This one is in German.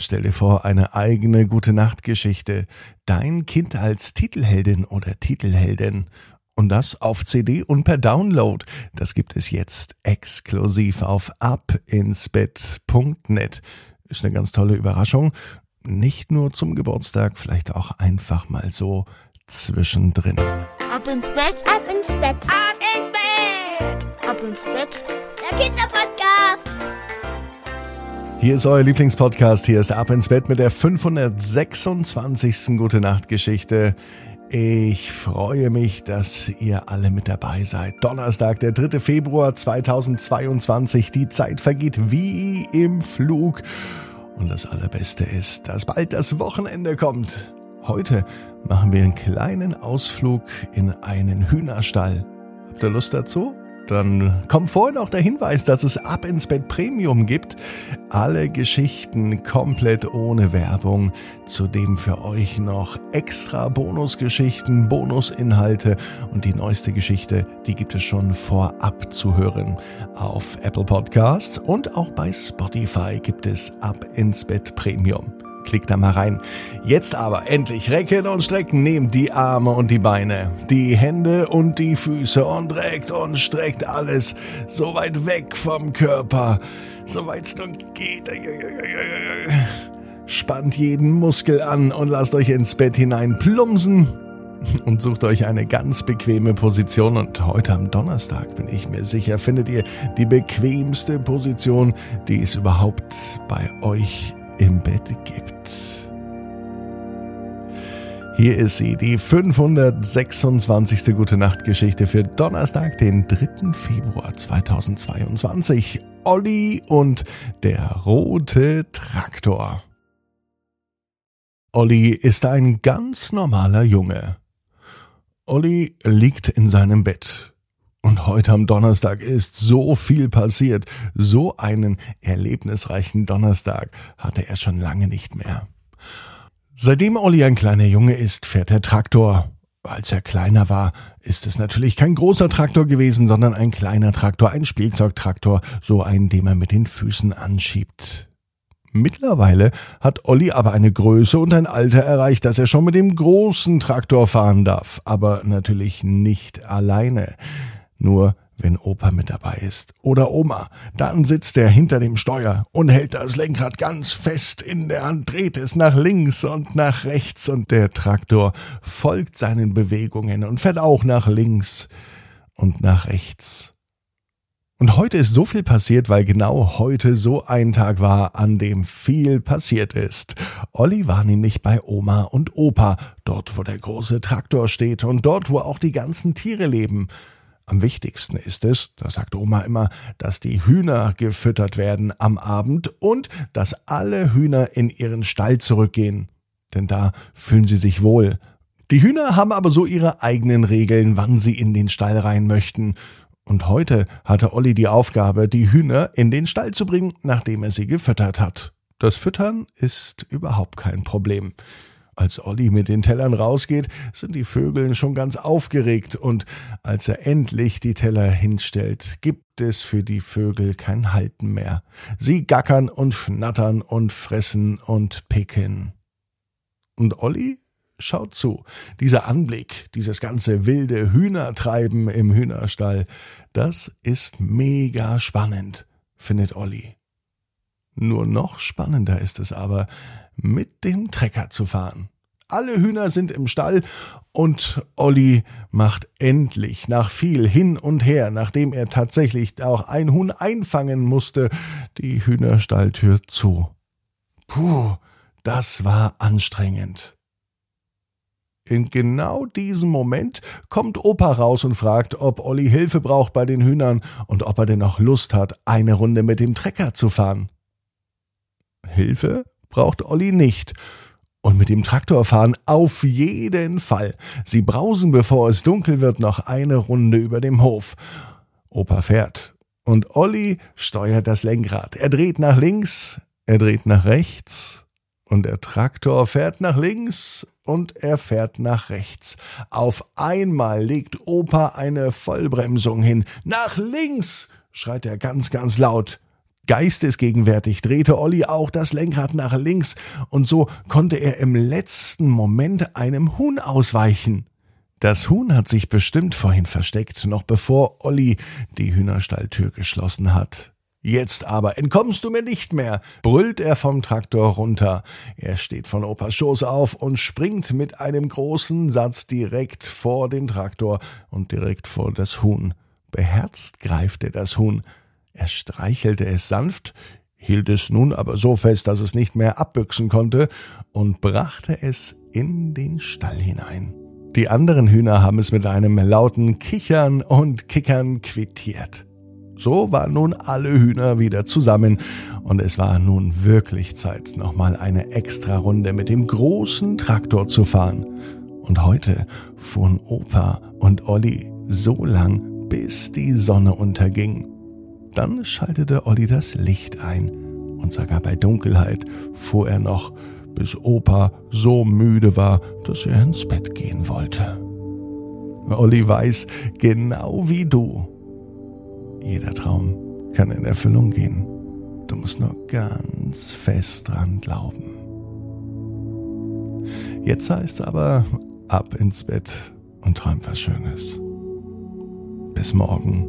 Stell dir vor, eine eigene gute Nachtgeschichte. Dein Kind als Titelheldin oder Titelheldin. Und das auf CD und per Download. Das gibt es jetzt exklusiv auf abinsbett.net. Ist eine ganz tolle Überraschung. Nicht nur zum Geburtstag, vielleicht auch einfach mal so zwischendrin. Ab ins Bett, ab ins Bett, ab ins Bett, ab ins Bett. Der Kinderpodcast. Hier ist euer Lieblingspodcast. Hier ist Ab ins Bett mit der 526. Gute Nacht Geschichte. Ich freue mich, dass ihr alle mit dabei seid. Donnerstag, der 3. Februar 2022. Die Zeit vergeht wie im Flug. Und das Allerbeste ist, dass bald das Wochenende kommt. Heute machen wir einen kleinen Ausflug in einen Hühnerstall. Habt ihr Lust dazu? Dann kommt vorhin auch der Hinweis, dass es Ab ins Bett Premium gibt. Alle Geschichten komplett ohne Werbung. Zudem für euch noch extra Bonusgeschichten, Bonusinhalte und die neueste Geschichte, die gibt es schon vorab zu hören. Auf Apple Podcasts und auch bei Spotify gibt es Ab ins Bett Premium. Klickt da mal rein. Jetzt aber endlich recken und strecken. Nehmt die Arme und die Beine, die Hände und die Füße und reckt und streckt alles so weit weg vom Körper, so weit es nun geht. Spannt jeden Muskel an und lasst euch ins Bett hinein plumpsen und sucht euch eine ganz bequeme Position. Und heute am Donnerstag bin ich mir sicher, findet ihr die bequemste Position, die es überhaupt bei euch im Bett gibt. Hier ist sie, die 526. Gute Nacht Geschichte für Donnerstag, den 3. Februar 2022. Olli und der rote Traktor. Olli ist ein ganz normaler Junge. Olli liegt in seinem Bett. Und heute am Donnerstag ist so viel passiert. So einen erlebnisreichen Donnerstag hatte er schon lange nicht mehr. Seitdem Olli ein kleiner Junge ist, fährt er Traktor. Als er kleiner war, ist es natürlich kein großer Traktor gewesen, sondern ein kleiner Traktor, ein Spielzeugtraktor, so einen, den man mit den Füßen anschiebt. Mittlerweile hat Olli aber eine Größe und ein Alter erreicht, dass er schon mit dem großen Traktor fahren darf, aber natürlich nicht alleine. Nur wenn Opa mit dabei ist oder Oma, dann sitzt er hinter dem Steuer und hält das Lenkrad ganz fest in der Hand, dreht es nach links und nach rechts und der Traktor folgt seinen Bewegungen und fährt auch nach links und nach rechts. Und heute ist so viel passiert, weil genau heute so ein Tag war, an dem viel passiert ist. Olli war nämlich bei Oma und Opa, dort wo der große Traktor steht und dort wo auch die ganzen Tiere leben. Am wichtigsten ist es, das sagt Oma immer, dass die Hühner gefüttert werden am Abend und dass alle Hühner in ihren Stall zurückgehen. Denn da fühlen sie sich wohl. Die Hühner haben aber so ihre eigenen Regeln, wann sie in den Stall rein möchten. Und heute hatte Olli die Aufgabe, die Hühner in den Stall zu bringen, nachdem er sie gefüttert hat. Das Füttern ist überhaupt kein Problem. Als Olli mit den Tellern rausgeht, sind die Vögel schon ganz aufgeregt und als er endlich die Teller hinstellt, gibt es für die Vögel kein Halten mehr. Sie gackern und schnattern und fressen und picken. Und Olli schaut zu. Dieser Anblick, dieses ganze wilde Hühnertreiben im Hühnerstall, das ist mega spannend, findet Olli. Nur noch spannender ist es aber, mit dem Trecker zu fahren. Alle Hühner sind im Stall und Olli macht endlich nach viel hin und her, nachdem er tatsächlich auch ein Huhn einfangen musste, die Hühnerstalltür zu. Puh, das war anstrengend. In genau diesem Moment kommt Opa raus und fragt, ob Olli Hilfe braucht bei den Hühnern und ob er denn noch Lust hat, eine Runde mit dem Trecker zu fahren. Hilfe braucht Olli nicht. Und mit dem Traktor fahren auf jeden Fall. Sie brausen, bevor es dunkel wird, noch eine Runde über dem Hof. Opa fährt. Und Olli steuert das Lenkrad. Er dreht nach links, er dreht nach rechts. Und der Traktor fährt nach links und er fährt nach rechts. Auf einmal legt Opa eine Vollbremsung hin. Nach links! schreit er ganz, ganz laut. Geistesgegenwärtig drehte Olli auch das Lenkrad nach links und so konnte er im letzten Moment einem Huhn ausweichen. Das Huhn hat sich bestimmt vorhin versteckt, noch bevor Olli die Hühnerstalltür geschlossen hat. Jetzt aber entkommst du mir nicht mehr, brüllt er vom Traktor runter. Er steht von Opas Schoß auf und springt mit einem großen Satz direkt vor den Traktor und direkt vor das Huhn. Beherzt greift er das Huhn. Er streichelte es sanft, hielt es nun aber so fest, dass es nicht mehr abbüchsen konnte und brachte es in den Stall hinein. Die anderen Hühner haben es mit einem lauten Kichern und Kickern quittiert. So waren nun alle Hühner wieder zusammen und es war nun wirklich Zeit, nochmal eine extra Runde mit dem großen Traktor zu fahren. Und heute fuhren Opa und Olli so lang, bis die Sonne unterging. Dann schaltete Olli das Licht ein und sogar bei Dunkelheit fuhr er noch, bis Opa so müde war, dass er ins Bett gehen wollte. Olli weiß, genau wie du, jeder Traum kann in Erfüllung gehen. Du musst nur ganz fest dran glauben. Jetzt heißt aber ab ins Bett und träum was Schönes. Bis morgen,